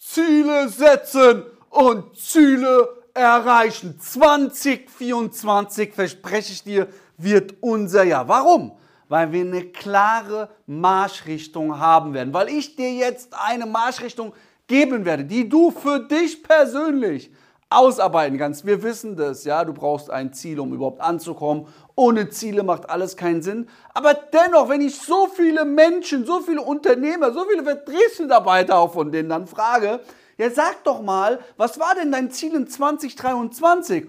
Ziele setzen und Ziele erreichen. 2024, verspreche ich dir, wird unser Jahr. Warum? Weil wir eine klare Marschrichtung haben werden. Weil ich dir jetzt eine Marschrichtung geben werde, die du für dich persönlich ausarbeiten kannst. Wir wissen das, ja, du brauchst ein Ziel, um überhaupt anzukommen. Ohne Ziele macht alles keinen Sinn. Aber dennoch, wenn ich so viele Menschen, so viele Unternehmer, so viele Vertriebsmitarbeiter auch von denen dann frage, ja, sag doch mal, was war denn dein Ziel in 2023?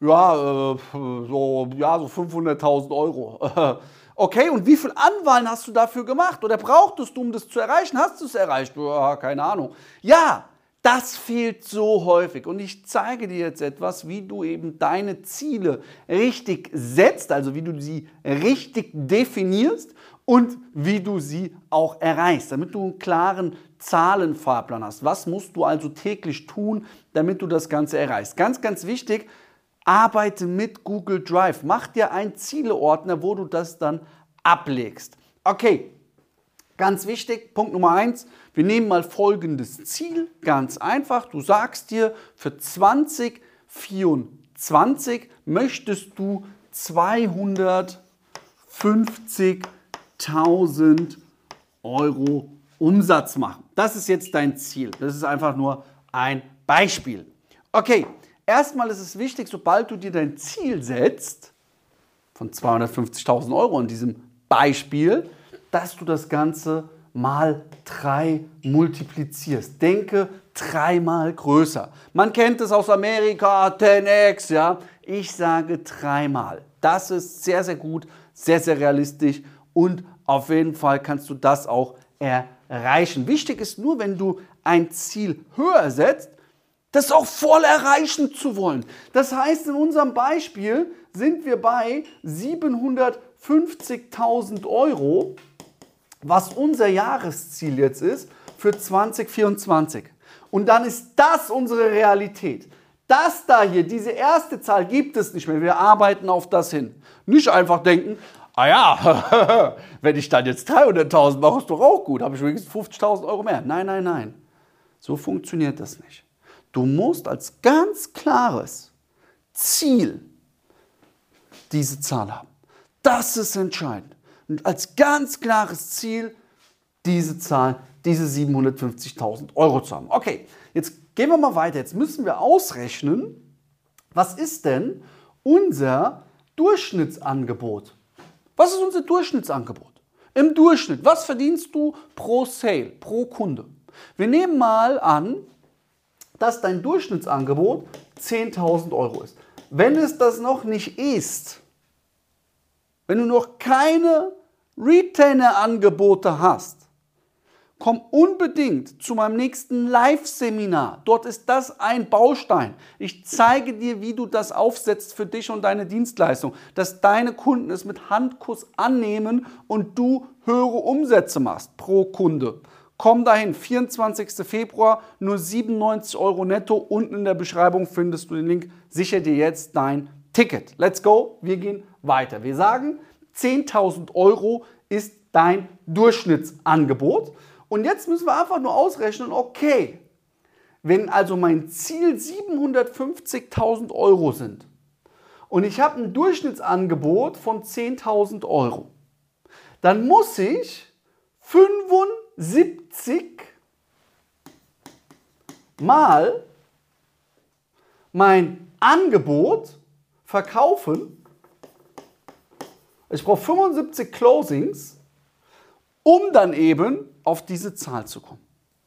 Ja, äh, so, ja, so 500.000 Euro. Okay, und wie viel Anwahlen hast du dafür gemacht? Oder brauchtest du, um das zu erreichen? Hast du es erreicht? Ja, keine Ahnung. Ja, das fehlt so häufig und ich zeige dir jetzt etwas, wie du eben deine Ziele richtig setzt, also wie du sie richtig definierst und wie du sie auch erreichst, damit du einen klaren Zahlenfahrplan hast. Was musst du also täglich tun, damit du das Ganze erreichst? Ganz, ganz wichtig, arbeite mit Google Drive. Mach dir einen Zieleordner, wo du das dann ablegst. Okay, Ganz wichtig, Punkt Nummer eins, wir nehmen mal folgendes Ziel, ganz einfach. Du sagst dir, für 2024 möchtest du 250.000 Euro Umsatz machen. Das ist jetzt dein Ziel. Das ist einfach nur ein Beispiel. Okay, erstmal ist es wichtig, sobald du dir dein Ziel setzt, von 250.000 Euro in diesem Beispiel, dass du das Ganze mal drei multiplizierst. Denke dreimal größer. Man kennt es aus Amerika, 10x, ja. Ich sage dreimal. Das ist sehr, sehr gut, sehr, sehr realistisch und auf jeden Fall kannst du das auch erreichen. Wichtig ist nur, wenn du ein Ziel höher setzt, das auch voll erreichen zu wollen. Das heißt, in unserem Beispiel sind wir bei 750.000 Euro was unser Jahresziel jetzt ist für 2024. Und dann ist das unsere Realität. Das da hier, diese erste Zahl gibt es nicht mehr. Wir arbeiten auf das hin. Nicht einfach denken, ah ja, wenn ich dann jetzt 300.000 mache, ist doch auch gut, habe ich wenigstens 50.000 Euro mehr. Nein, nein, nein. So funktioniert das nicht. Du musst als ganz klares Ziel diese Zahl haben. Das ist entscheidend als ganz klares Ziel diese Zahl, diese 750.000 Euro zu haben. Okay, jetzt gehen wir mal weiter. Jetzt müssen wir ausrechnen, was ist denn unser Durchschnittsangebot? Was ist unser Durchschnittsangebot? Im Durchschnitt, was verdienst du pro Sale, pro Kunde? Wir nehmen mal an, dass dein Durchschnittsangebot 10.000 Euro ist. Wenn es das noch nicht ist, wenn du noch keine Retainer-Angebote hast, komm unbedingt zu meinem nächsten Live-Seminar. Dort ist das ein Baustein. Ich zeige dir, wie du das aufsetzt für dich und deine Dienstleistung, dass deine Kunden es mit Handkuss annehmen und du höhere Umsätze machst pro Kunde. Komm dahin, 24. Februar, nur 97 Euro netto. Unten in der Beschreibung findest du den Link. Sicher dir jetzt dein Ticket. Let's go, wir gehen weiter. Wir sagen, 10.000 Euro ist dein Durchschnittsangebot. Und jetzt müssen wir einfach nur ausrechnen, okay, wenn also mein Ziel 750.000 Euro sind und ich habe ein Durchschnittsangebot von 10.000 Euro, dann muss ich 75 mal mein Angebot verkaufen ich brauche 75 Closings, um dann eben auf diese Zahl zu kommen.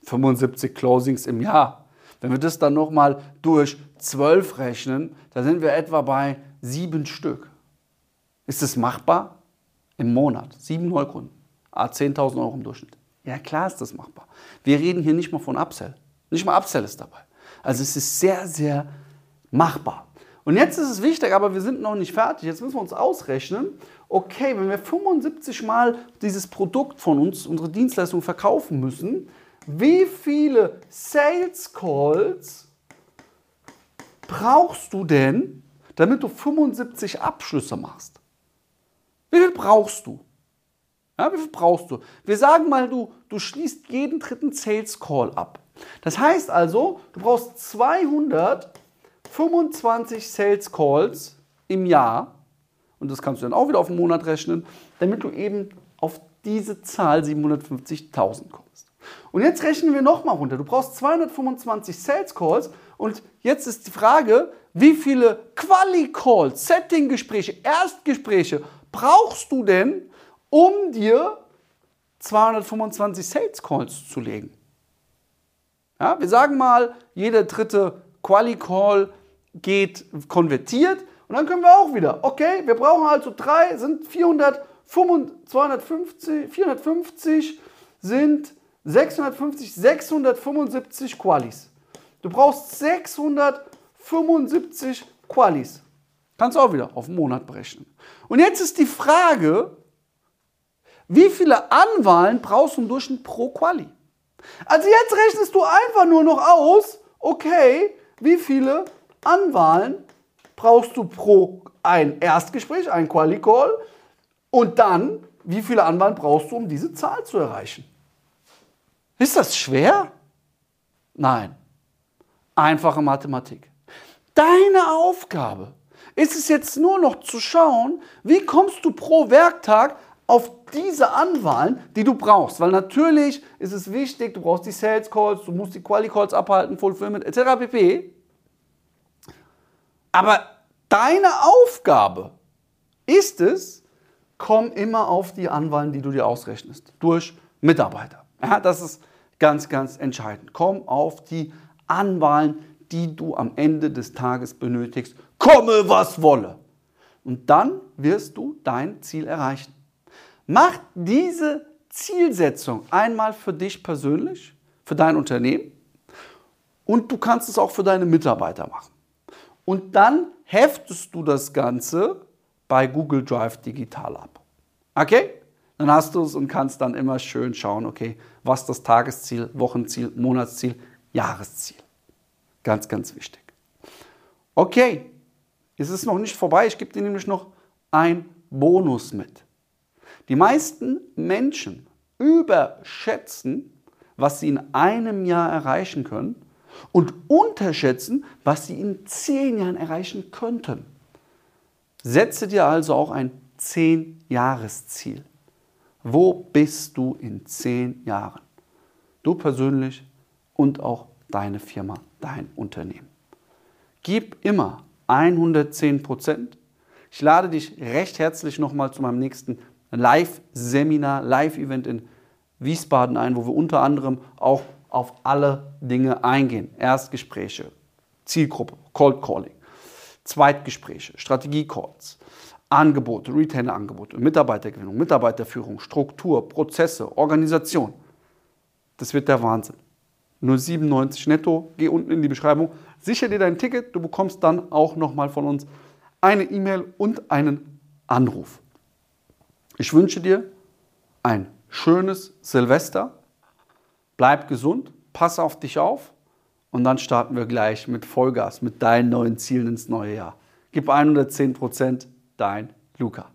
75 Closings im Jahr. Wenn wir das dann nochmal durch 12 rechnen, dann sind wir etwa bei sieben Stück. Ist es machbar? Im Monat. Sieben Neukunden. 10.000 ah, Euro im Durchschnitt. Ja, klar ist das machbar. Wir reden hier nicht mal von Upsell. Nicht mal Upsell ist dabei. Also es ist sehr, sehr machbar. Und jetzt ist es wichtig, aber wir sind noch nicht fertig. Jetzt müssen wir uns ausrechnen, okay, wenn wir 75 Mal dieses Produkt von uns, unsere Dienstleistung verkaufen müssen, wie viele Sales Calls brauchst du denn, damit du 75 Abschlüsse machst? Wie viel brauchst du? Ja, wie viel brauchst du? Wir sagen mal, du, du schließt jeden dritten Sales Call ab. Das heißt also, du brauchst 225 Sales Calls im Jahr und das kannst du dann auch wieder auf den Monat rechnen, damit du eben auf diese Zahl 750.000 kommst. Und jetzt rechnen wir nochmal runter. Du brauchst 225 Sales Calls und jetzt ist die Frage, wie viele Quali-Calls, Setting-Gespräche, Erstgespräche brauchst du denn, um dir 225 Sales Calls zu legen? Ja, wir sagen mal, jeder dritte Quali-Call geht konvertiert und dann können wir auch wieder, okay, wir brauchen also drei, sind 400, 250, 450 sind 650, 675 Qualis. Du brauchst 675 Qualis. Kannst du auch wieder auf einen Monat berechnen. Und jetzt ist die Frage, wie viele Anwahlen brauchst du im Durchschnitt pro Quali? Also jetzt rechnest du einfach nur noch aus, okay, wie viele Anwahlen brauchst du pro ein Erstgespräch, ein Quali-Call und dann, wie viele Anwahlen brauchst du, um diese Zahl zu erreichen? Ist das schwer? Nein. Einfache Mathematik. Deine Aufgabe ist es jetzt nur noch zu schauen, wie kommst du pro Werktag auf diese Anwahlen, die du brauchst. Weil natürlich ist es wichtig, du brauchst die Sales Calls, du musst die Quali Calls abhalten, Fulfillment etc. pp. Aber deine Aufgabe ist es, komm immer auf die Anwahlen, die du dir ausrechnest, durch Mitarbeiter. Ja, das ist ganz, ganz entscheidend. Komm auf die Anwahlen, die du am Ende des Tages benötigst, komme was wolle. Und dann wirst du dein Ziel erreichen. Mach diese Zielsetzung einmal für dich persönlich, für dein Unternehmen und du kannst es auch für deine Mitarbeiter machen. Und dann heftest du das Ganze bei Google Drive digital ab. Okay? Dann hast du es und kannst dann immer schön schauen, okay, was das Tagesziel, Wochenziel, Monatsziel, Jahresziel. Ganz, ganz wichtig. Okay, es ist noch nicht vorbei. Ich gebe dir nämlich noch ein Bonus mit. Die meisten Menschen überschätzen, was sie in einem Jahr erreichen können und unterschätzen, was sie in zehn Jahren erreichen könnten. Setze dir also auch ein Zehn-Jahres-Ziel. Wo bist du in zehn Jahren? Du persönlich und auch deine Firma, dein Unternehmen. Gib immer 110 Prozent. Ich lade dich recht herzlich nochmal zu meinem nächsten Live-Seminar, Live-Event in Wiesbaden ein, wo wir unter anderem auch auf alle Dinge eingehen. Erstgespräche, Zielgruppe, Cold Calling, Zweitgespräche, Strategie-Calls, Angebote, Retainer-Angebote, Mitarbeitergewinnung, Mitarbeiterführung, Struktur, Prozesse, Organisation. Das wird der Wahnsinn. Nur 97 netto, geh unten in die Beschreibung, sicher dir dein Ticket, du bekommst dann auch nochmal von uns eine E-Mail und einen Anruf. Ich wünsche dir ein schönes Silvester. Bleib gesund, pass auf dich auf und dann starten wir gleich mit Vollgas, mit deinen neuen Zielen ins neue Jahr. Gib 110 Prozent, dein Luca.